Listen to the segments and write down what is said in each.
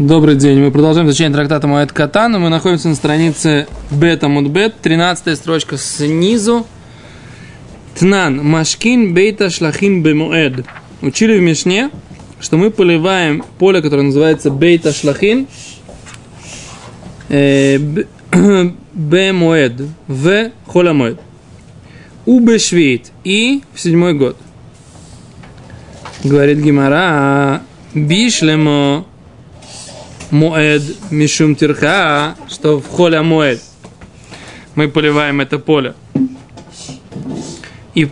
Добрый день. Мы продолжаем изучение трактата Моэд Катана. Мы находимся на странице Бета Мудбет, 13 строчка снизу. Тнан Машкин Бейта Шлахин Бемуэд. Учили в Мишне, что мы поливаем поле, которое называется Бейта Шлахин э, Бемуэд в Холамуэд. У и в седьмой год. Говорит Гимара, Бишлемо Моэд Мишум Тирха, что в холе Моэд мы поливаем это поле. И,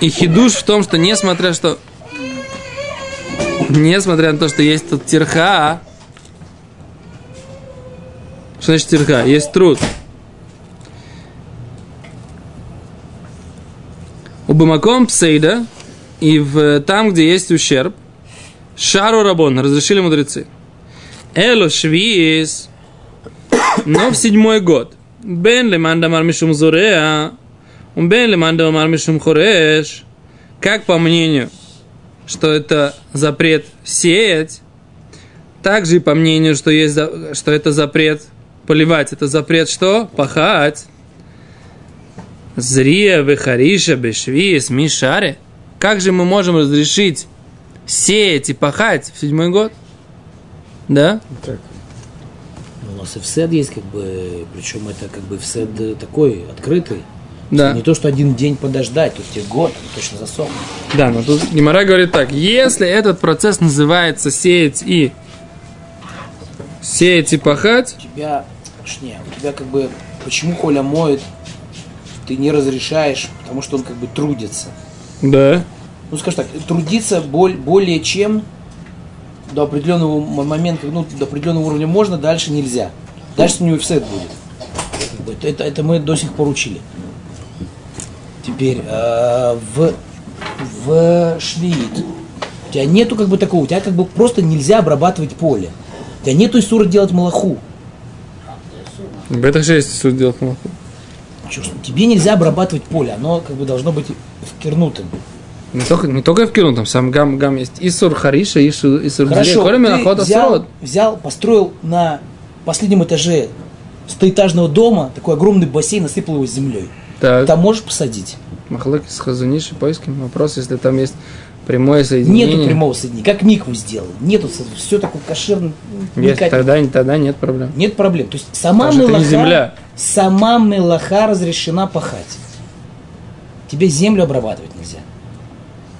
и хидуш в том, что несмотря что несмотря на то, что есть тут тирха, что значит тирха? Есть труд. У Бамаком Псейда и в, там, где есть ущерб, Шару Рабон, разрешили мудрецы. Эло Швиис, но в седьмой год. Бен леманда мармишум зореа, он бен леманда мармишум хореш. Как по мнению, что это запрет сеять, также и по мнению, что, есть, что это запрет поливать, это запрет что? Пахать. Зрия, Вехариша, Бешвиес, Мишаре. Как же мы можем разрешить сеять и пахать в седьмой год? Да? Так. Ну, у нас и всед есть, как бы, причем это как бы всед такой открытый. Да. Не то, что один день подождать, тут тебе год, он точно засохнет. Да, но тут Гимара говорит так, если этот процесс называется сеять и сеять и пахать, У тебя, не, у тебя как бы, почему Коля моет, ты не разрешаешь, потому что он как бы трудится. да, Ну, скажем так, трудиться боль, более чем до определенного момента, ну, до определенного уровня можно, дальше нельзя. Дальше у него офсет будет. Это, это, это мы до сих пор учили. Теперь э, в, в швид у тебя нету как бы такого, у тебя как бы просто нельзя обрабатывать поле. У тебя нету иссура делать малаху. это же есть суд делать ж, Тебе нельзя обрабатывать поле, оно как бы должно быть вкернутым. Не только, не только в Киру, там сам гам, гам есть Исур Хариша, Исур, Исур Хорошо, Коля ты взял, Срод. взял, построил на последнем этаже стоэтажного дома такой огромный бассейн, насыпал его землей. Так, Там можешь посадить? Махлык с Хазуниши, поиским. Вопрос, если там есть прямое соединение. Нету прямого соединения. Как микву сделал. Нету, все такое кошерно. Никак- тогда, тогда нет проблем. Нет проблем. То есть сама не мелаха, земля. сама мелаха разрешена пахать. Тебе землю обрабатывать нельзя.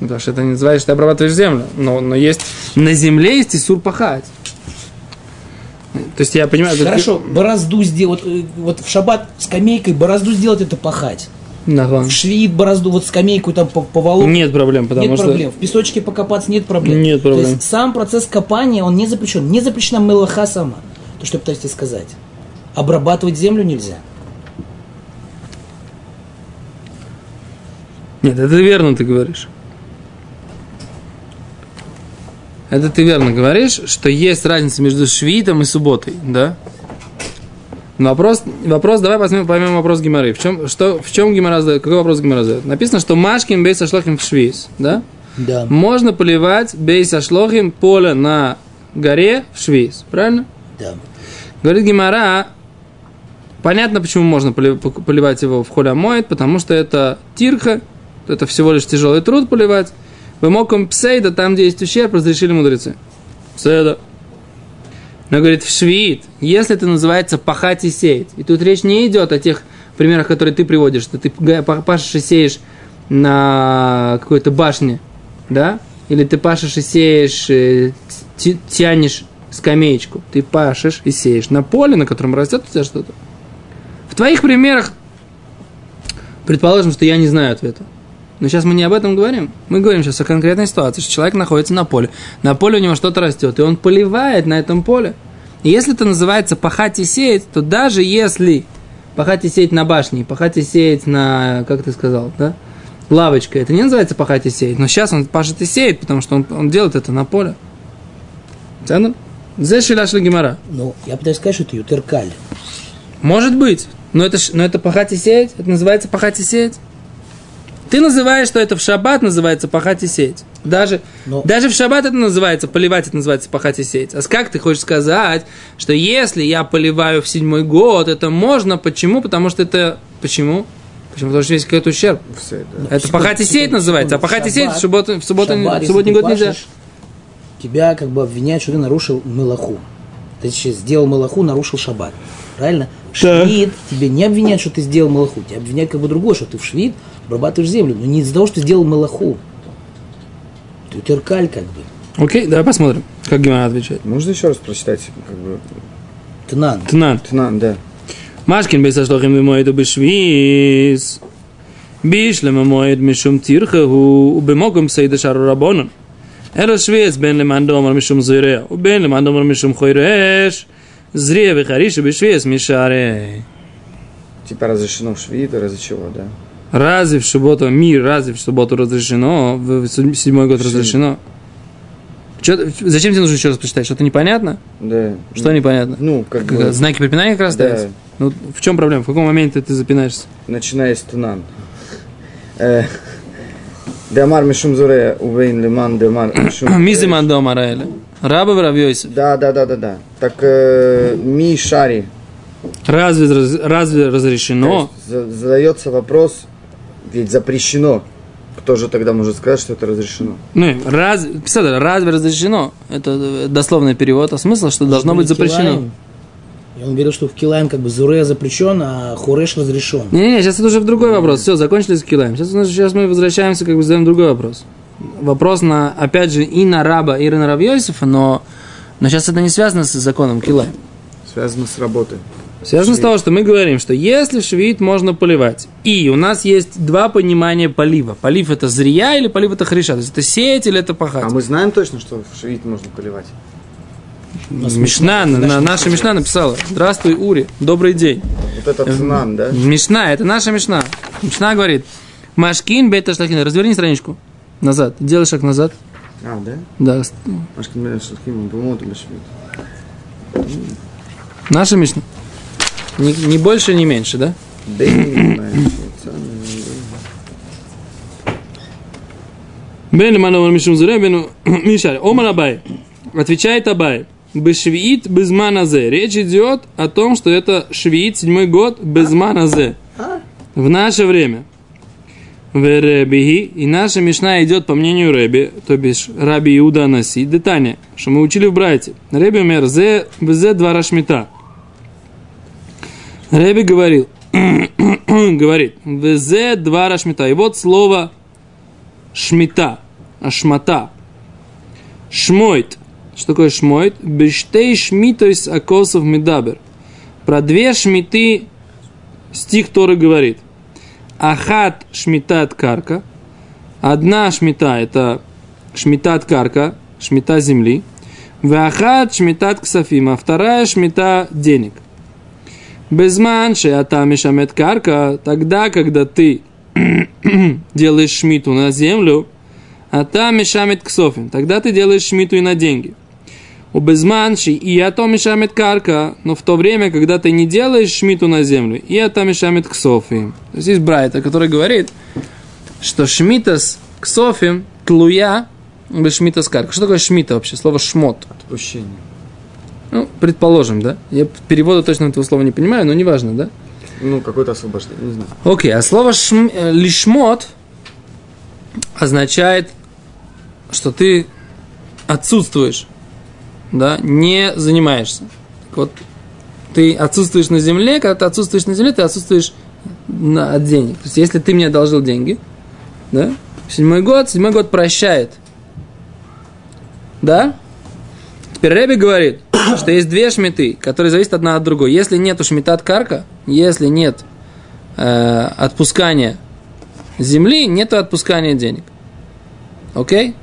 Потому что это не называется, что ты обрабатываешь землю. Но, но есть на земле есть Исур пахать. То есть я понимаю... Хорошо, борозду сделать, вот, э, вот в шаббат скамейкой борозду сделать это пахать. Нага. В швид борозду, вот скамейку там по, поволок. Нет проблем, потому нет что... проблем. В песочке покопаться нет проблем. Нет проблем. То есть сам процесс копания, он не запрещен. Не запрещена мелаха сама. То, что я пытаюсь тебе сказать. Обрабатывать землю нельзя. Нет, это верно ты говоришь. Это ты верно говоришь, что есть разница между швитом и субботой, да? Но Вопрос, вопрос, давай поймем, поймем вопрос Гимары. В чем, что, в чем Гимара задает? Какой вопрос Гимара задает? Написано, что Машкин бейс ашлохим в швиз, да? Да. Можно поливать бейс ашлохим поле на горе в швиз, правильно? Да. Говорит Гимара, понятно, почему можно поли- поливать его в холе моет, потому что это тирха, это всего лишь тяжелый труд поливать. Вы моком псейда, там, где есть ущерб, разрешили мудрецы. Псейда. Но говорит, в швид, если это называется пахать и сеять, и тут речь не идет о тех примерах, которые ты приводишь, что ты пашешь и сеешь на какой-то башне, да? Или ты пашешь и сеешь, э, тянешь скамеечку. Ты пашешь и сеешь на поле, на котором растет у тебя что-то. В твоих примерах, предположим, что я не знаю ответа. Но сейчас мы не об этом говорим. Мы говорим сейчас о конкретной ситуации, что человек находится на поле. На поле у него что-то растет, и он поливает на этом поле. И если это называется пахать и сеять, то даже если пахать и сеять на башне, пахать и сеять на, как ты сказал, да, лавочка, это не называется пахать и сеять. Но сейчас он пашет и сеет, потому что он, он делает это на поле. Ценно? Зе шиляш гемора. Ну, я пытаюсь сказать, что это ютеркаль. Может быть. Но это, но это пахать и сеять? Это называется пахать и сеять? Ты называешь, что это в шаббат называется пахать и сеять. Даже, Но- даже в шаббат это называется, поливать это называется пахать и сеять. А как ты хочешь сказать, что если я поливаю в седьмой год, это можно? Почему? Потому что это... Почему? Почему? Потому что есть какой-то ущерб. Все, да. Это пахать и сеять называется, а пахать и сеять в субботу, в субботу, в субботний год нельзя. Тебя как бы обвиняют, что ты нарушил мелаху. Ты сделал мелаху, нарушил шаббат правильно? Швид тебе не обвиняют, что ты сделал малаху, тебя обвиняют как бы другое, что ты в швид обрабатываешь землю, но не из-за того, что ты сделал малаху. Ты теркаль как бы. Окей, давай посмотрим, как Гимара отвечает. Можно еще раз прочитать? Как бы... Тнан. Тнан. Тнан, да. Машкин бейсашлохим вимоиду бешвиз. Бишлем амоид мишум тирхаху убемогом сейда шару рабонан. Эра швец бен лемандомар мишум зыре, убен лемандомар мишум хойреш. Зре бихариша бешвес мишаре. Типа разрешено в шви, то разве чего, да? Разве в субботу мир, разве в субботу разрешено, в седьмой год разрешено? Че, зачем тебе нужно еще раз прочитать? Что-то непонятно? Да. Что ну, непонятно? Ну, как, как бы... Знаки препинания как раз да. Ставятся? Ну, в чем проблема? В каком моменте ты запинаешься? Начиная с Тунан. Э, Демар Мишумзуре, Увейн Лиман, Демар Мишумзуре. Мизиман Домараэля. Раба Равьёйсев. Да, да, да, да, да. Так э, Ми Шари. Разве, раз- разве разрешено? Есть за- Задается вопрос, ведь запрещено. Кто же тогда может сказать, что это разрешено? Ну, раз, писали, разве разрешено? Это э, дословный перевод, а смысл, что должно быть запрещено. И он говорил, что в Килаем как бы Зуре запрещен, а Хореш разрешен. Не-не-не, сейчас это уже в другой вопрос. Все, закончили с Килаем. Сейчас, сейчас мы возвращаемся, как бы задаем другой вопрос. Вопрос на, опять же, и на раба, и на Равьёсифа, но, но сейчас это не связано с законом Килаем. Связано с работой. Связано с того, что мы говорим, что если швид можно поливать, и у нас есть два понимания полива. Полив это зрия или полив это хриша. То есть это сеять или это пахать. А мы знаем точно, что в швид можно поливать? Мишна, на, на- наша Мишна написала. Здравствуй, Ури, добрый день. Вот это Тнан, да? Мишна, это наша Мишна. Мишна говорит, Машкин бета шлахин. Разверни страничку назад. Делай шаг назад. А, да? Да, наша Мишна. Ни, ни больше, ни меньше, да? Да не. Бен Манова Мишум Зуре, Бен Мишари. Омар Абай. Отвечает Абай. Бешвиит безманазе. Речь идет о том, что это швиит, седьмой год, безманазе. В наше время. В Ребиги. И наша Мишна идет по мнению Реби, то бишь Раби Иуда Наси, детание, что мы учили в Брайте. Реби умер зе, зе два рашмита. Реби говорил, говорит, зе два рашмита. И вот слово шмита, ашмата, шмойт. Что такое шмойт? Бештей шмитойс акосов медабер. Про две шмиты стих Торы говорит. Ахат шмитат карка. Одна шмита это шмитат карка, шмита земли. Вахат шмитат ксафим, а вторая шмита денег. Безман шеата мешамет карка, тогда, когда ты делаешь шмиту на землю, а там мешамет ксофин, тогда ты делаешь шмиту и на деньги. У безманши и ато мешамет карка, но в то время, когда ты не делаешь шмиту на землю, и ато мешамет ксофим. То есть есть Брайта, который говорит, что шмита с ксофим, тлуя, без шмита с карка. Что такое шмита вообще? Слово шмот. Отпущение. Ну, предположим, да? Я перевода точно этого слова не понимаю, но неважно, да? Ну, какое-то освобождение, не знаю. Окей, а слово шм, э, лишмот означает, что ты отсутствуешь, да, не занимаешься. Так вот, ты отсутствуешь на земле, когда ты отсутствуешь на земле, ты отсутствуешь на, от денег. То есть, если ты мне одолжил деньги, да, седьмой год, седьмой год прощает. Да? Теперь Рэби говорит, что есть две шмиты, которые зависят одна от другой. Если нет шмита от карка, если нет э, отпускания земли, нет отпускания денег. Окей?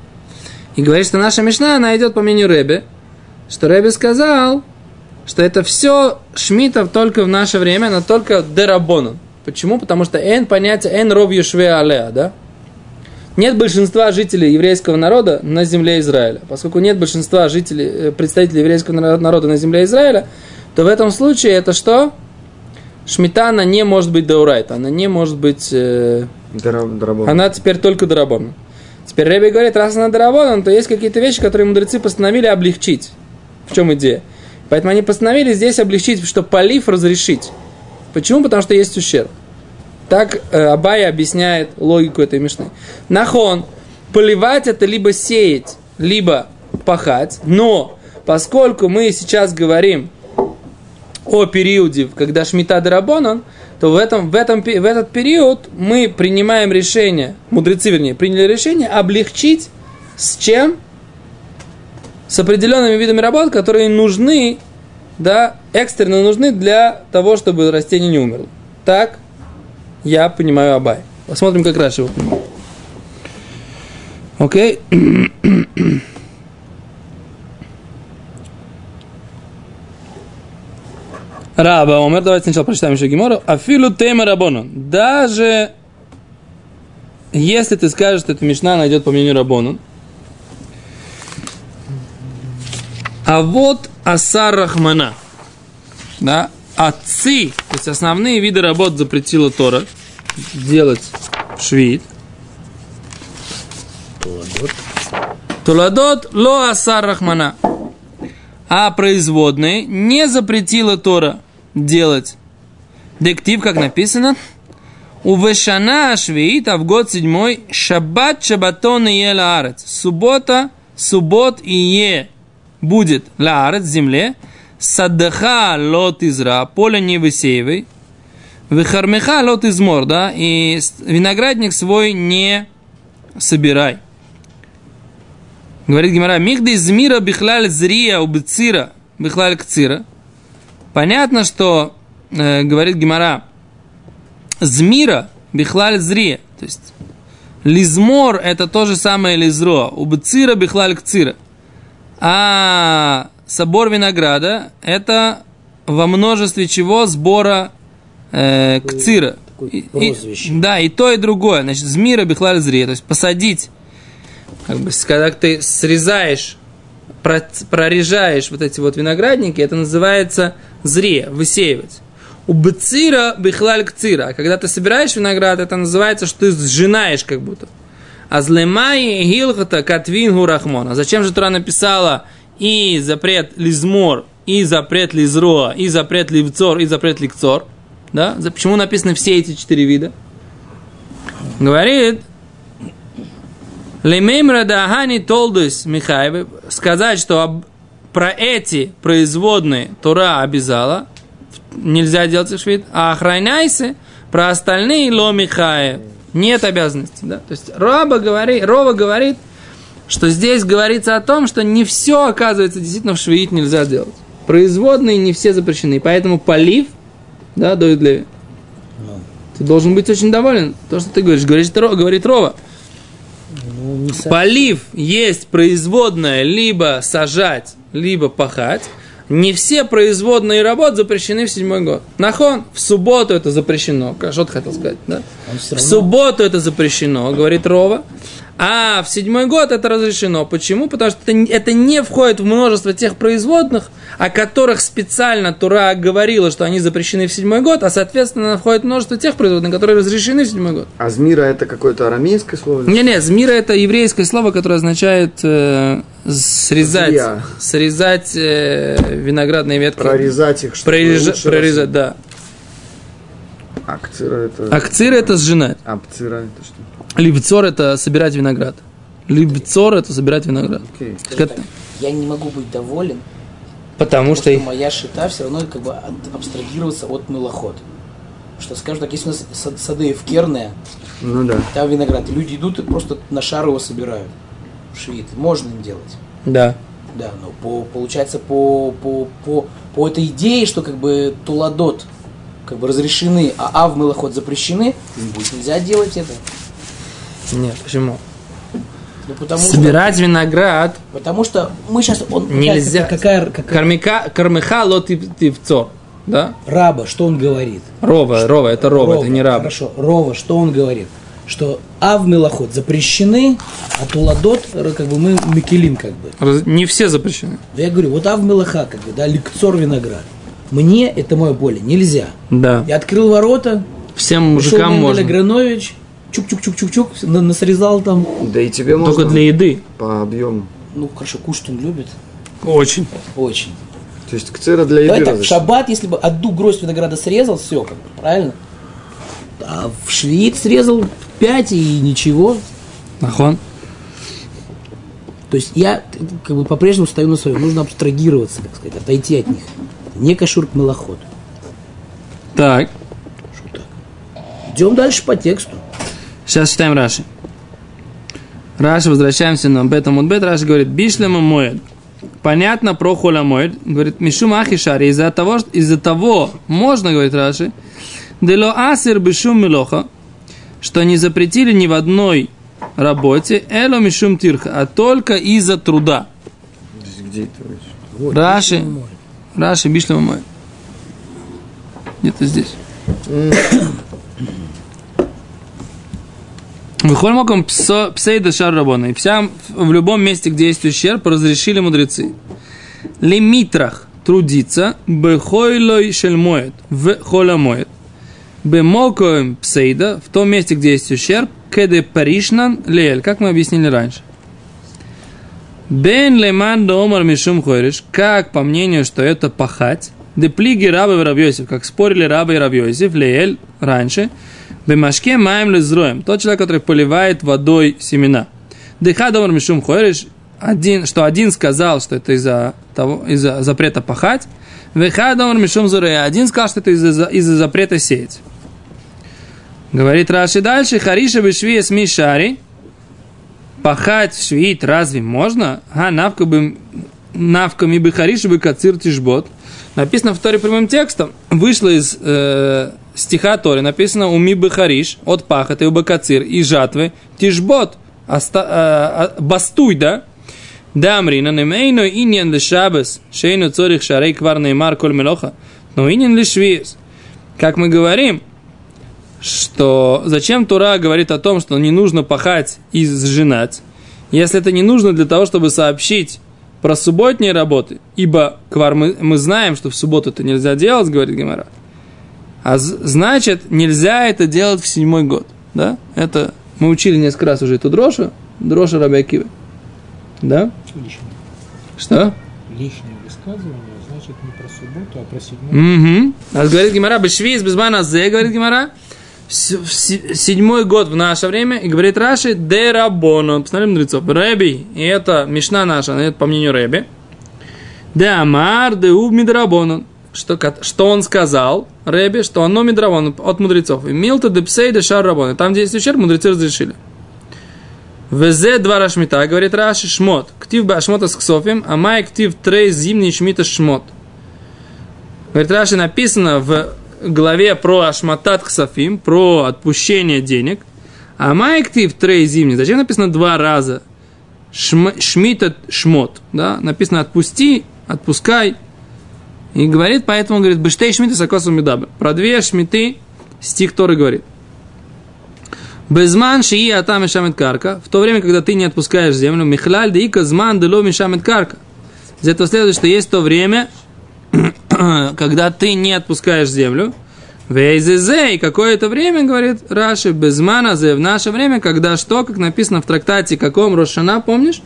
И говорит, что наша Мишна, она идет по мнению Рэбе, что Рэбе сказал, что это все шмитов только в наше время, но только дерабонан. Почему? Потому что эн понятие эн ров юшве алеа, да? Нет большинства жителей еврейского народа на земле Израиля. Поскольку нет большинства жителей, э, представителей еврейского наро- народа на земле Израиля, то в этом случае это что? Шмита, она не может быть даурайт, она не может быть э, Дара- дарабон. Она теперь только дарабон. Теперь Рэби говорит, раз она дарабон, то есть какие-то вещи, которые мудрецы постановили облегчить. В чем идея? Поэтому они постановили здесь облегчить, что полив разрешить. Почему? Потому что есть ущерб. Так э, Абая объясняет логику этой мешны. Нахон, поливать это либо сеять, либо пахать, но поскольку мы сейчас говорим о периоде, когда Шмита Дарабонан, то в, этом, в, этом, в этот период мы принимаем решение, мудрецы, вернее, приняли решение облегчить с чем? С определенными видами работ, которые нужны, да, экстренно нужны для того, чтобы растение не умерло. Так я понимаю Абай. Посмотрим, как раньше его понимаю. Окей. Раба Омер, давайте сначала прочитаем еще Гимору. Афилу тема Рабону. Даже если ты скажешь, что эта Мишна найдет по мнению Рабону. А вот Асар Рахмана. Да, отцы, то есть основные виды работ запретила Тора делать швид. Туладот ло асар рахмана. А производные не запретила Тора делать. Дектив, как написано, у Вешана Швеит, а в год седьмой, Шаббат Шабатон и е лаарец. Суббота, суббот и е будет лаарец, земле, Садаха лот изра, поле не высеивай, Вихармеха лот измор, да, и виноградник свой не собирай. Говорит Гимара, мигда из мира бихлаль зрия убцира бихлаль кцира. Понятно, что, э, говорит Гимара, змира бихлаль зрия, то есть лизмор это то же самое лизро, убцира бихлаль кцира. А собор винограда это во множестве чего сбора э, кцира. И- и- да, и то, и другое. Значит, змира бихлаль зрия, то есть посадить как бы, с- когда ты срезаешь, про- прорежаешь вот эти вот виноградники, это называется зре, высеивать. У бцира бихлаль кцира. А когда ты собираешь виноград, это называется, что ты сжинаешь как будто. А злемай гилхата катвин гурахмон. А зачем же Тура написала и запрет лизмор, и запрет лизро, и запрет ливцор, и запрет ликцор? Да? Почему написаны все эти четыре вида? Говорит, Лемеймра Дахани Толдус Михаев сказать, что про эти производные Тура обязала, нельзя делать их швид, а охраняйся, про остальные Ло Михаев нет обязанности. Да? То есть Роба говорит, Рова говорит, что здесь говорится о том, что не все, оказывается, действительно в швеит нельзя делать. Производные не все запрещены, поэтому полив, да, доит Леви. Ты должен быть очень доволен. То, что ты говоришь, говорит, говорит Рова. Ну, не со- Полив есть производная либо сажать, либо пахать. Не все производные работы запрещены в седьмой год. Нахон, в субботу это запрещено. Что ты хотел сказать, да? В субботу это запрещено, говорит Рова. А в седьмой год это разрешено. Почему? Потому что это, не- это не входит в множество тех производных, о которых специально Тура говорила, что они запрещены в седьмой год, а соответственно входит множество тех производных, которые разрешены в седьмой год. А змира это какое-то арамейское слово? Не-не, змира это еврейское слово, которое означает э, срезать, Зря. срезать э, виноградные ветки. Прорезать их, чтобы лучше прорезать, да. росли. А кцира это... А кцир это сжинать. А пцира это что? Либцор это собирать виноград. Либцор это собирать виноград. Это- так, я не могу быть доволен, Потому потому что... что моя шита все равно как бы абстрагироваться от мылоход. Что, скажем так, если у нас сад- сады эвкерные, Ну да. там виноград, люди идут и просто на шар его собирают. Шиит. Можно им делать. Да. Да, но по, получается по, по, по, по этой идее, что как бы туладот как бы разрешены, а ав мылоход запрещены, им будет нельзя делать это. Нет, почему? Ну, потому Собирать виноград что, потому что мы сейчас он нельзя. какая, какая, какая Кармика, кармиха лот тивцор. Да? раба, что он говорит? Рова, рова, это рова, это не раб. Хорошо, Рова, что он говорит? Что ав мелоход запрещены, а туладот, р- как бы мы микелим, как бы. Раз- Не все запрещены. Да я говорю, вот ав мелоха, как бы, да, ликцор виноград. Мне это мое поле нельзя. Да. Я открыл ворота, Всем мужикам можно. Агранович, чук-чук-чук-чук-чук, на- насрезал там. Да и тебе можно Только для еды. по объему. Ну, хорошо, кушать он любит. Очень. Очень. То есть кцера для еды Давай так, в шаббат, если бы одну гроздь винограда срезал, все, как бы, правильно? А в швид срезал 5 и ничего. Нахон. То есть я как бы по-прежнему стою на своем. Нужно абстрагироваться, так сказать, отойти от них. Не кашурк малоход. Так. Идем дальше по тексту. Сейчас читаем Раши. Раши, возвращаемся на Бета Мудбет. Раши говорит, Бишлема Моед. Понятно про Холя Моед. Говорит, Мишум Ахишари. Из-за того, что- из-за того, можно, говорит Раши, Дело Асир Бишум Милоха, что не запретили ни в одной работе Эло Мишум Тирха, а только из-за труда. Где это? Вот, Раши. Моэд. Раши Бишлема Моед. Где-то здесь. Выходим оком псейда шар рабона. И вся, в любом месте, где есть ущерб, разрешили мудрецы. Лимитрах трудиться, бехойлой шельмоет, в холямоет. Бемокоем псейда, в том месте, где есть ущерб, кеде паришнан лель, как мы объяснили раньше. Бен леман домар мишум хойриш, как по мнению, что это пахать, деплиги рабы Рабьосиф, как спорили рабы и Рабьосиф, леэль раньше, бемашке маем лезроем, тот человек, который поливает водой семена. Деха домар мишум хойриш, один, что один сказал, что это из-за, того, из-за запрета пахать, веха домар мишум зурея, один сказал, что это из-за, из-за запрета сеять. Говорит Раши дальше, хариша бешвия смешари, пахать в разве можно? А, навка бы навками бы хариш бы кацир тишбот. Написано в Торе прямым текстом. Вышло из э, стиха Торы, написано уми бы хариш, от пахоты, у кацир и жатвы, тишбот, оста, э, бастуй, да? Да, Амрина, немейно иньян ле шабес, шейну цорих шарей квар неймар коль мелоха, но иньян ле швиес. Как мы говорим, что зачем Тура говорит о том, что не нужно пахать и сжинать, если это не нужно для того, чтобы сообщить про субботние работы, ибо квар мы, мы знаем, что в субботу это нельзя делать, говорит Гемора, а значит нельзя это делать в седьмой год, да? Это мы учили несколько раз уже эту дрошу, дроша Рабиакивы, да? Лишнее. Что? Лишнее высказывание значит не про субботу, а про седьмую. Угу. А говорит Гимара, бешвиз, без зе, говорит Гимара, седьмой год в наше время, и говорит Раши, де рабону, посмотрим мудрецов, Рэби, и это Мишна наша, это по мнению Рэби, де амар, де уб мидрабону, что, что он сказал, Рэби, что оно мидрабону от мудрецов, и милта де псей де шар рабону, там, где есть ущерб, мудрецы разрешили. Везе два рашмита, говорит Раши, шмот. Ктив ба шмота с ксофим, а май ктив трей зимний шмита шмот. Говорит, Раши написано в главе про Ашматат Ксафим, про отпущение денег. А Майктив Трей зимний. Зачем написано два раза? Шм, шмита шмот. Да? Написано отпусти, отпускай. И говорит, поэтому говорит, бештей шмита сакосу медабр. Про две шмиты стих Торы говорит. Безман шии атам мешамет карка. В то время, когда ты не отпускаешь землю, михлаль да ика зман дело мешамет карка. Из этого следует, что есть то время, когда ты не отпускаешь землю, Вейзезе, и какое-то время, говорит Раши, безмана в наше время, когда что, как написано в трактате, каком Рошана, помнишь?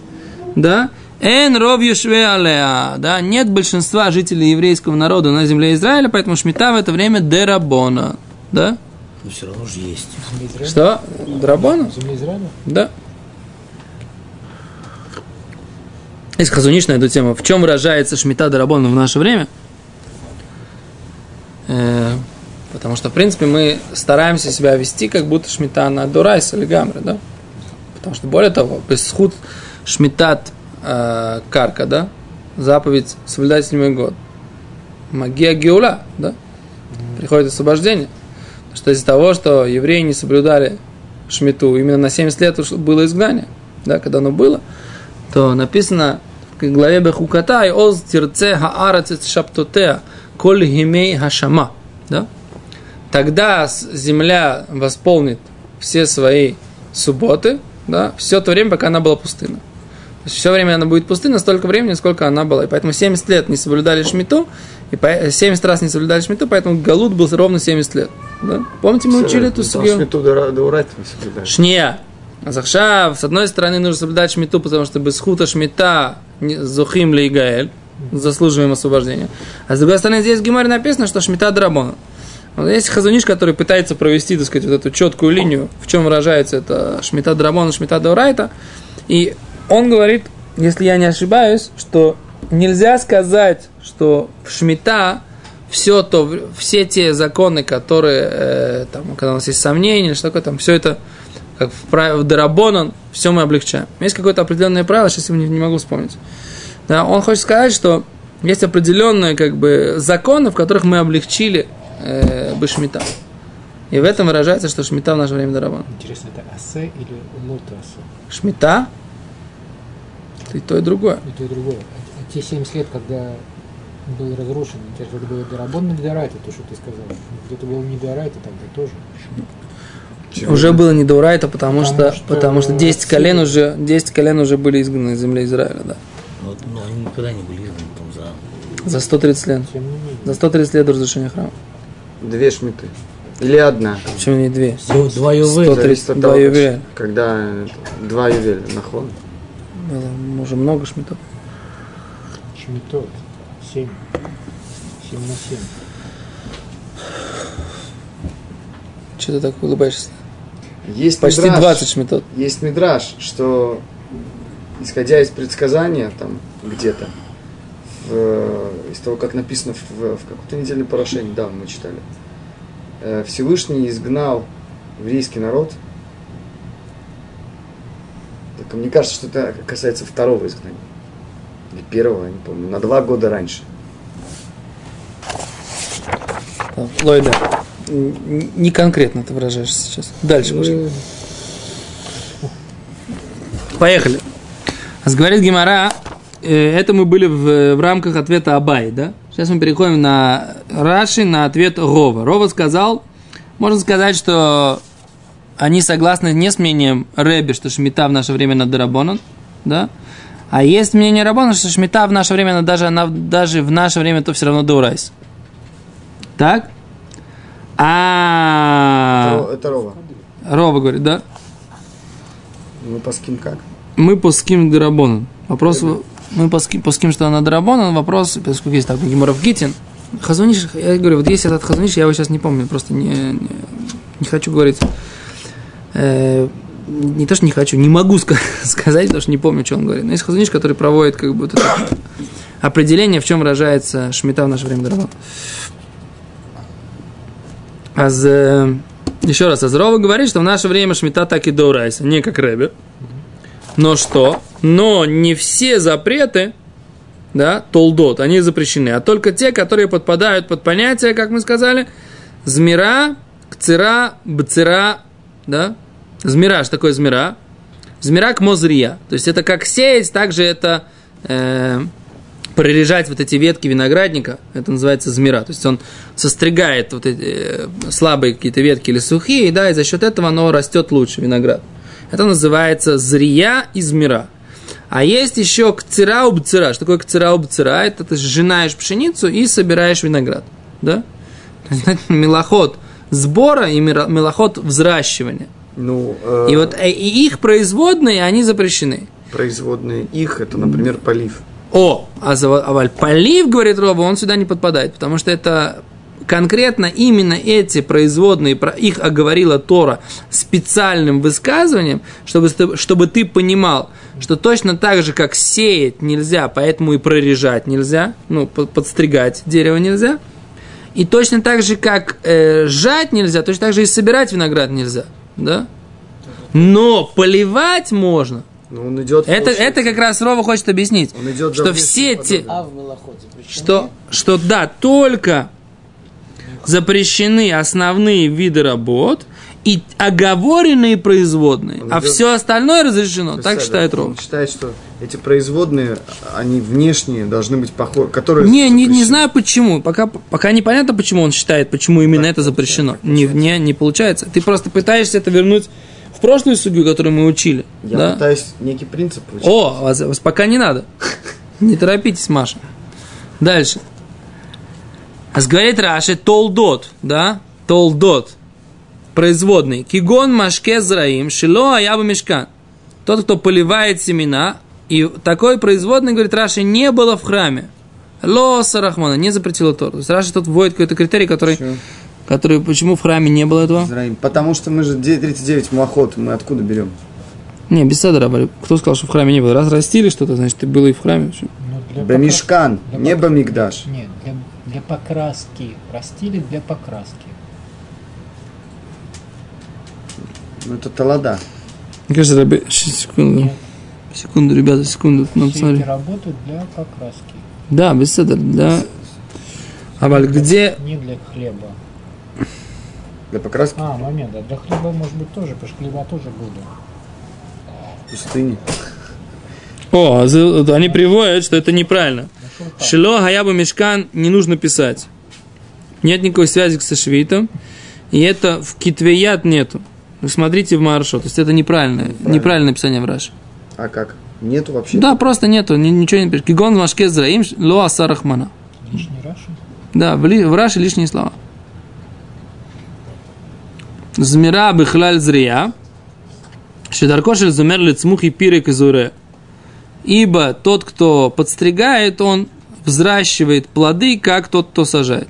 Да? Эн ров алеа, да, нет большинства жителей еврейского народа на земле Израиля, поэтому шмита в это время дерабона, да? Но все равно же есть. Что? Драбона? Земля Израиля? Да. Есть хазуниш на эту тему. В чем выражается шмита Дарабона в наше время? Э, потому что, в принципе, мы стараемся себя вести, как будто шмита на Дурайс или Гамре, да? Потому что, более того, бесхуд шмитат э, карка, да? Заповедь соблюдать седьмой год. Магия Геула, да? Приходит освобождение. Потому что из-за того, что евреи не соблюдали шмиту, именно на 70 лет было изгнание, да, когда оно было, то написано в главе Бехукатай, оз тирце хаарацец шаптотеа, коль гимей хашама, да? Тогда земля восполнит все свои субботы, да, все то время, пока она была пустына. Все время она будет пустына, столько времени, сколько она была. И поэтому 70 лет не соблюдали шмиту, и по- 70 раз не соблюдали шмиту, поэтому Галут был ровно 70 лет. Да? Помните, мы учили эту судью? Шмиту до урайт мы соблюдаем. Шния. Захшав, с одной стороны, нужно соблюдать шмиту, потому что без хута шмита зухим ли гаэль, заслуживаем освобождения. А с другой стороны, здесь в Гемаре написано, что шмита драбона. Вот есть хазуниш, который пытается провести, так сказать, вот эту четкую линию, в чем выражается это шмита драбона, шмита даурайта. И он говорит, если я не ошибаюсь, что нельзя сказать, что в шмита все то, все те законы, которые, э, там, когда у нас есть сомнения, что такое, там, все это, как в, праве- в Дарабонан, все мы облегчаем. Есть какое-то определенное правило, сейчас я не, не могу вспомнить. Да, он хочет сказать, что есть определенные как бы, законы, в которых мы облегчили э, бы шмита. И в этом выражается, что шмита в наше время Дарабон. Интересно, это асе или лота асе? Шмита и то, и другое. И то, и другое. А, а те 70 лет, когда был разрушен, это было Дарабон или Дарайта, то, что ты сказал? Где-то было не Дарайта тогда тоже. Уже было не до Урайта, потому, Потому что, что потому что 10 все- колен уже, 10 колен уже были изгнаны из земли Израиля, да. Но, но они никогда не были изгнаны там за... За 130 лет. За 130 лет до разрушения храма. Две шмиты. Или одна. Почему не две? Два, ювеля. Два ювеля. Когда два ювеля нахон. Было уже много шмитов. Шмитот. 7. 7 на 7. Что ты так улыбаешься? Есть Почти мидраш, 20 шмитов. Есть мидраж, что исходя из предсказания там где-то, в- из того, как написано в, в какой-то недельной порошении, недавно мы читали, э, Всевышний изгнал еврейский народ. Только мне кажется, что это касается второго изгнания. Или первого, я не помню, на два года раньше. Да, Лойда. Не конкретно ты выражаешься сейчас. Дальше, пошли. Поехали. Говорит Гемара, это мы были в, в рамках ответа Абай, да? Сейчас мы переходим на Раши, на ответ Рава. Рава сказал, можно сказать, что они согласны не с мнением Реби, что Шмита в наше время на דרבנן, да? А есть мнение רבנן, что Шмита в наше время, она даже, она даже в наше время то все равно דאורייתא. Так? А Это, это Рава. Рова говорит, да? Мы по ским как? Мы пуским Дарабонан. Вопрос, мы пуским, пуским, что она Дарабонан, вопрос, поскольку есть такой Гиморов Гитин. Хазуниш, я говорю, вот есть этот Хазуниш, я его сейчас не помню, просто не, не, не хочу говорить. Э, не то, что не хочу, не могу ска- сказать, потому что не помню, что он говорит. Но есть Хазуниш, который проводит как бы вот это определение, в чем выражается шмита в наше время Дарабонан. Аз, э, еще раз, Азрова говорит, что в наше время шмита так и доурайся, не как Рэбе. Но что? Но не все запреты, да, толдот, они запрещены, а только те, которые подпадают под понятие, как мы сказали, змира, кцера, бцера, да, змира, что такое змира? Змира к мозрия, то есть это как сеять, также это э, прорежать вот эти ветки виноградника, это называется змира, то есть он состригает вот эти э, слабые какие-то ветки или сухие, да, и за счет этого оно растет лучше, виноград. Это называется зрия из мира. А есть еще кцера убцера. Что такое кцера убцера? Это ты сжинаешь пшеницу и собираешь виноград. Да? Мелоход сбора и мелоход взращивания. Ну, э, И вот э, и их производные, они запрещены. производные их, это, например, полив. О, а за- а валь полив, говорит Роба, он сюда не подпадает, потому что это конкретно именно эти производные, про- их оговорила Тора специальным высказыванием, чтобы, чтобы ты понимал, что точно так же, как сеять нельзя, поэтому и прорежать нельзя, ну, под- подстригать дерево нельзя, и точно так же, как э, жать нельзя, точно так же и собирать виноград нельзя, да? Но поливать можно. Ну, он идет... Это, получается, это как раз Рова хочет объяснить, Он идет что все те. А что, что да, только запрещены основные виды работ и оговоренные производные, Он а идет- все остальное разрешено. Так Представь, считает он Рова. считает, что эти производные, они внешние должны быть похожи, которые... Не, не, не знаю почему. Пока, пока непонятно, почему он считает, почему именно это запрещено. Не, не, не получается. Ты просто пытаешься это вернуть в прошлую судью, которую мы учили. Я да? пытаюсь некий принцип учить. О, вас, вас пока не надо. Не торопитесь, Маша. Дальше. А Говорит Раши, толдот, да? толдот, производный, кигон машке зраим, шило аябу мешкан. Тот, кто поливает семена, и такой производный, говорит Раши, не было в храме. Ло Сарахмана, не запретила Тор. То есть Раши тут вводит какой-то критерий, который, Чё? который, почему в храме не было этого? Израиль. Потому что мы же 39 млохот, мы откуда берем? Не, без говорю. кто сказал, что в храме не было? Раз растили что-то, значит, и было и в храме. Ну, Бамишкан, не Бамигдаш. Нет, для, для покраски. Растили для покраски. Ну это Талада. Мне кажется, Раби... секунду. Секунду, ребята, секунду. Надо Все эти посмотреть. работы для покраски. Да, без Седра, для... А Валь, где... Не для хлеба. Для покраски А, момент, а для хлеба может быть тоже, потому что хлеба тоже были. пустыни. О, а они приводят, что это неправильно. Шило Хаябу Мешкан не нужно писать. Нет никакой связи со швитом. И это в Китвеят нету. Вы смотрите в Маршо. То есть это неправильное, неправильное написание в Раши. А как? Нету вообще? Да, просто нету, ни- ничего не пишет. Кигон Машке Зраим Ло Асарахмана. Лишний Раши. Да, в, ли- в Раши лишние слова. Змира бихлаль зрия. Шедаркошель зумер лицмух и пирек изуре. Ибо тот, кто подстригает, он взращивает плоды, как тот, кто сажает.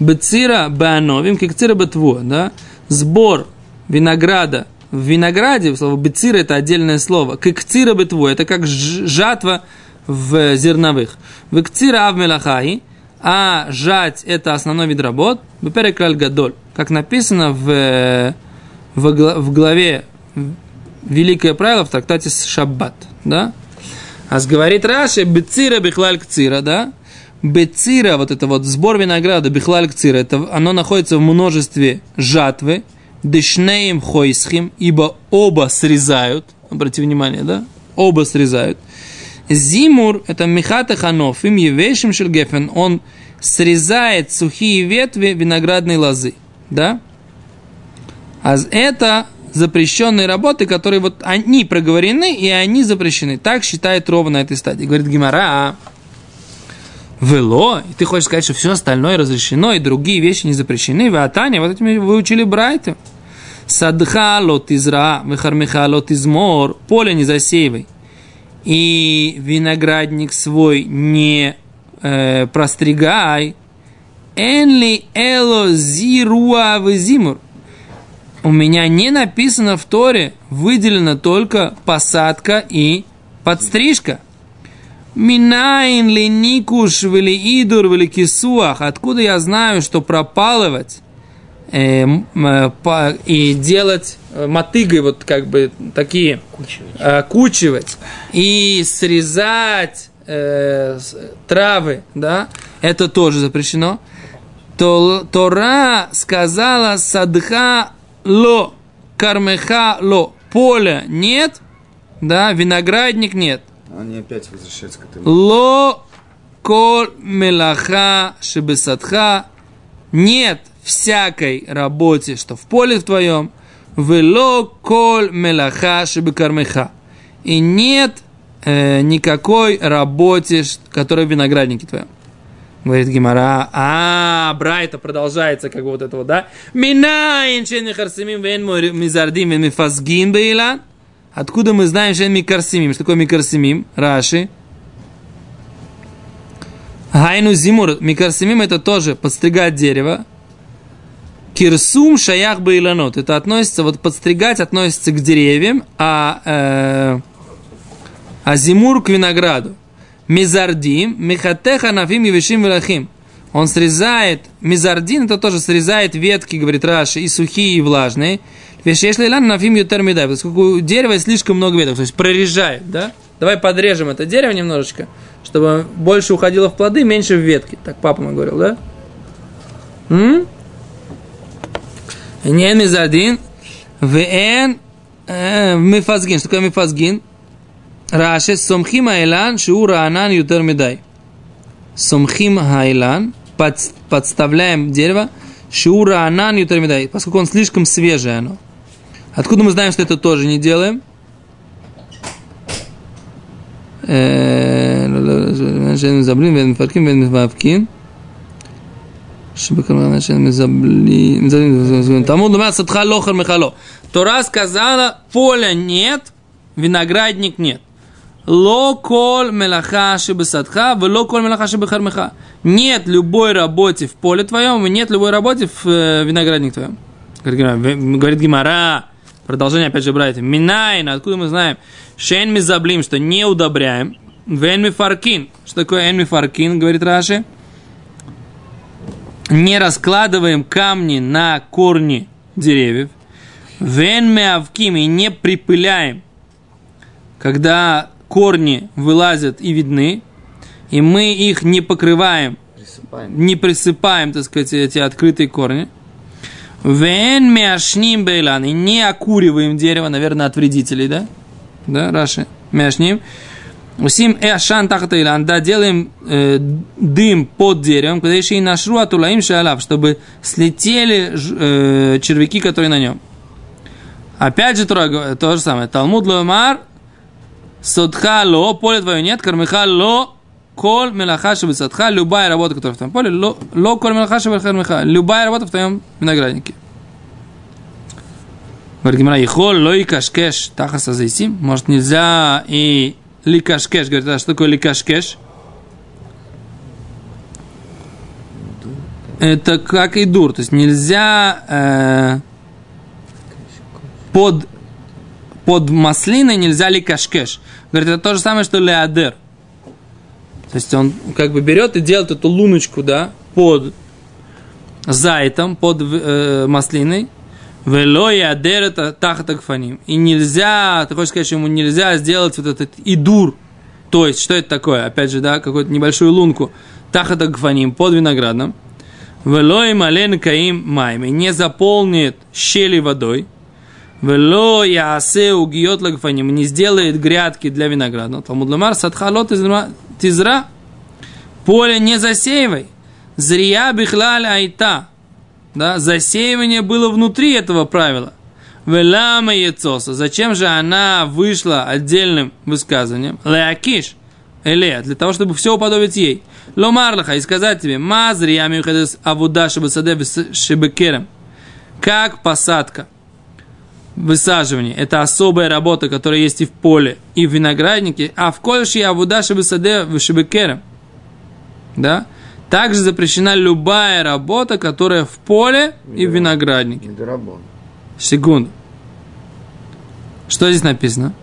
Бецира беановим, кикцира бетву, да? Сбор винограда в винограде, слово бецира это отдельное слово, кикцира бетву, это как жатва в зерновых. Векцира авмелахаи, а жать это основной вид работ, бепереклаль гадоль, как написано в, в, в главе Великое правило в трактате Шаббат, да? А говорит Раши, бецира бихлаль кцира, да? Бецира, вот это вот сбор винограда, бихлаль кцира, это оно находится в множестве жатвы, дешнеем хойсхим, ибо оба срезают, обратите внимание, да? Оба срезают. Зимур, это михата ханофим, евейшим шельгефен, он срезает сухие ветви виноградной лозы, да? А это запрещенные работы, которые вот они проговорены, и они запрещены. Так считает Рова на этой стадии. Говорит Гимара, Вело, и ты хочешь сказать, что все остальное разрешено, и другие вещи не запрещены. Вы Атане, вот этим вы учили Брайту. Садха лот изра, вехармиха лот измор, поле не засеивай. И виноградник свой не э, простригай. Энли эло зируа зимур. У меня не написано в Торе, выделена только посадка и подстрижка. Минайн ли никуш вели идур вели кисуах. Откуда я знаю, что пропалывать и делать э, мотыгой вот как бы такие Кучевич. э, кучивать и срезать э, травы, да, это тоже запрещено. То, Тора сказала садха ло, кармеха ло, поля нет, да, виноградник нет. Они опять возвращаются к этому. Ло кол мелаха шебесадха. Нет всякой работе, что в поле в твоем. Вело кол мелаха шебекармеха. И нет э, никакой работе, которая в винограднике твоем. Говорит Гимара, а, Брайта продолжается, как вот это вот, да? Минайн шен михарсимим вен мизардим вен мифазгин бейлан. Откуда мы знаем шен микарсимим? Что такое микарсимим? Раши. Гайну зимур. Микарсимим это тоже подстригать дерево. Кирсум шаях бейланот. Это относится, вот подстригать относится к деревьям, а, э, а зимур к винограду. Мизардим, мехатеха нафим евишим велахим. Он срезает, мизардин это тоже срезает ветки, говорит Раши, и сухие, и влажные. Вешешли лан нафим ютер медай, поскольку у дерева слишком много веток, то есть прорежает, да? Давай подрежем это дерево немножечко, чтобы больше уходило в плоды, меньше в ветки. Так папа мой говорил, да? М? Не мизардин, вен э, мифазгин. Что такое мифазгин? Раши, сомхим айлан, шиура анан ютер медай. Сомхим айлан, под, подставляем дерево, шиура анан ютер медай, поскольку он слишком свежее оно. Откуда мы знаем, что это тоже не делаем? Э, заблин, вен фаркин, вен мифавкин. Тому садха лохар мехало. Тора сказала, поля нет, виноградник нет. Ло кол мелаха шибасадха, ло кол мелаха шибахармеха. Нет любой работе в поле твоем, и нет любой работе в э, виноградник твоем. Говорит Гимара, продолжение опять же братья. Минайн, откуда мы знаем? Шен ми заблим, что не удобряем. Вен ми фаркин. Что такое эн ми фаркин, говорит Раши? Не раскладываем камни на корни деревьев. Вен ми авким и не припыляем. Когда корни вылазят и видны, и мы их не покрываем, Присыпаем. не присыпаем, так сказать, эти открытые корни. Вен мяшним бейлан. И не окуриваем дерево, наверное, от вредителей, да? Да, Раши? Мяшним. Усим эшан тахатаилан. Да, делаем э, дым под деревом, когда еще и нашру атулаим шалав, чтобы слетели э, червяки, которые на нем. Опять же, говорит то же самое. Талмуд ломар, содха ло, поле твое нет, кармиха ло, кол мелаха шебесадха, любая работа, которая в твоем поле, ло, ло кол мелаха шебесадха, любая работа в твоем винограднике. Говорит Гимара, ихол, ло и кашкеш, тахаса зайсим. Может, нельзя и ликашкеш. Говорит, а что такое ликашкеш? Это как и дур. То есть нельзя э, под, под маслиной нельзя ликашкеш. Говорит, это то же самое, что леадер. То есть он как бы берет и делает эту луночку, да, под зайтом, под э, маслиной. Вело и адер это тахата гфаним. И нельзя, ты хочешь сказать, что ему нельзя сделать вот этот идур. То есть, что это такое? Опять же, да, какую-то небольшую лунку. Тахата гфаним под виноградом. Вело и мален каим майми. Не заполнит щели водой. Вело асе угиот лагфаним. Не сделает грядки для винограда. Талмуд ламар садхалот тизра. Поле не засеивай. Зрия бихлаль айта. Да, засеивание было внутри этого правила. Велама яцоса. Зачем же она вышла отдельным высказыванием? Леакиш. Элея. Для того, чтобы все уподобить ей. Ломарлаха. И сказать тебе. Мазри амиухадес авуда шебекерем. Как посадка. Высаживание. Это особая работа, которая есть и в поле, и в винограднике. А в кольши авуда шебекерем. Да? Также запрещена любая работа, которая в поле и в винограднике. Секунду. Что здесь написано?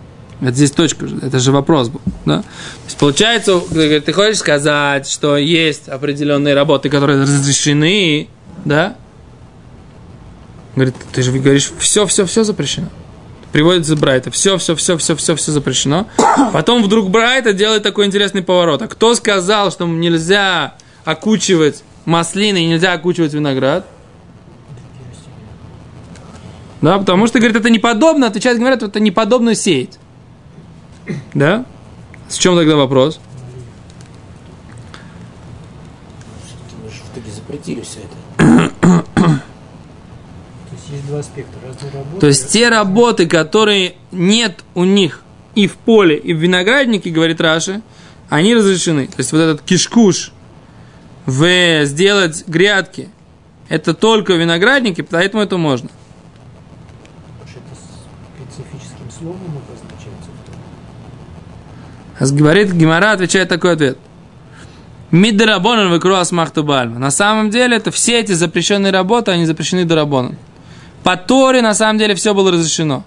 Это здесь точка, это же вопрос был. Да? То есть получается, ты хочешь сказать, что есть определенные работы, которые разрешены, да? Говорит, ты же говоришь, все, все, все запрещено. Приводится Брайта, все, все, все, все, все, все запрещено. Потом вдруг Брайта делает такой интересный поворот. А кто сказал, что нельзя окучивать маслины и нельзя окучивать виноград? Да, потому что, говорит, это неподобно, отвечает, говорят, это неподобно сеять. Да? С чем тогда вопрос? Мы же в итоге запретили все это. То есть есть два аспекта. Разные работы. То есть те работы, которые нет у них и в поле, и в винограднике, говорит Раши, они разрешены. То есть вот этот кишкуш, в сделать грядки, это только в винограднике, поэтому это можно. Это специфическим словом обозначается. Говорит Гимара, отвечает такой ответ. Миддарабонан выкруас махту бальма. На самом деле, это все эти запрещенные работы, они запрещены дарабоном. По Торе, на самом деле, все было разрешено.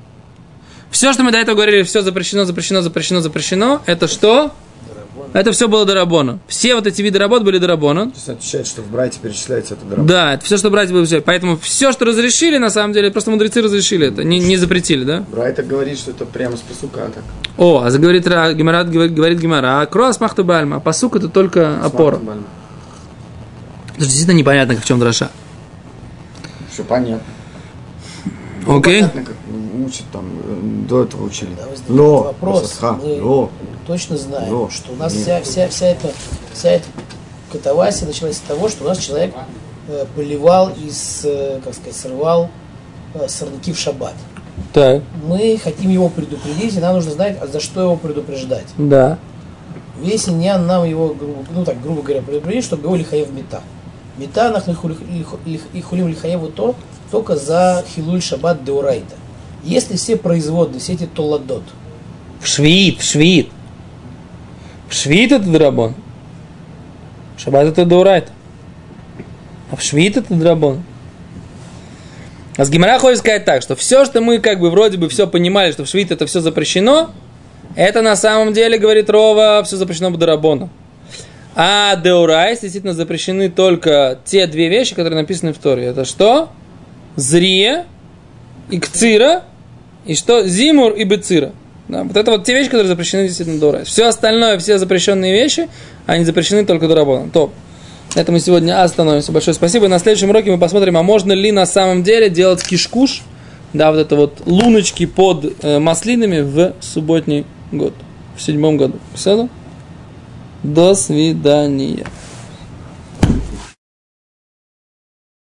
Все, что мы до этого говорили, все запрещено, запрещено, запрещено, запрещено, это что? Это все было дарабоном. Все вот эти виды работ были дарабоном. То есть отвечает, что в брате перечисляется это дорабон. Да, это все, что брать было. Поэтому все, что разрешили, на самом деле, просто мудрецы разрешили это, не, не запретили, да? Брайта говорит, что это прямо с пасука так. О, а заговорит Ра- Гемара, говорит, Гемара, а крос махту бальма, а пасук это только опора. Это действительно непонятно, в чем дроша. Все понятно. Окей? Понятно, как учат там, э, до этого учили. Ло, вопрос. ло. Точно знаем, Но. что у нас Нет. вся, вся, вся, эта, вся эта катавасия началась с того, что у нас человек э, поливал из, э, как сказать, срывал э, сорняки в шаббат. Так. Мы хотим его предупредить, и нам нужно знать, а за что его предупреждать. Да. Весь иньян нам его, грубо, ну так, грубо говоря, предупредить, чтобы его лихаев мета. Метанах и хулим лихаеву то только за хилуль шаббат деурайта. Если все производные, все эти толладот, В швид, в швид. В швид это драбон. Шаббат это даурайт. А в швид это драбон. А с Гимара хочет сказать так, что все, что мы как бы вроде бы все понимали, что в швид это все запрещено, это на самом деле, говорит Рава, все запрещено по דרבנן. А דאורייתא действительно запрещены только те две вещи, которые написаны в Торе. Это что? זריעה и קצירה, и что? זימור и בצירה. Да, вот это вот те вещи, которые запрещены действительно דאורייתא. Все остальное, все запрещенные вещи, они запрещены только דרבנן. То. На этом мы сегодня остановимся. Большое спасибо. И на следующем уроке мы посмотрим, а можно ли на самом деле делать קשקוש, да, вот это вот луночки под э, маслинами в субботний год, в седьмом году. Все? До свидания.